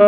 ఆ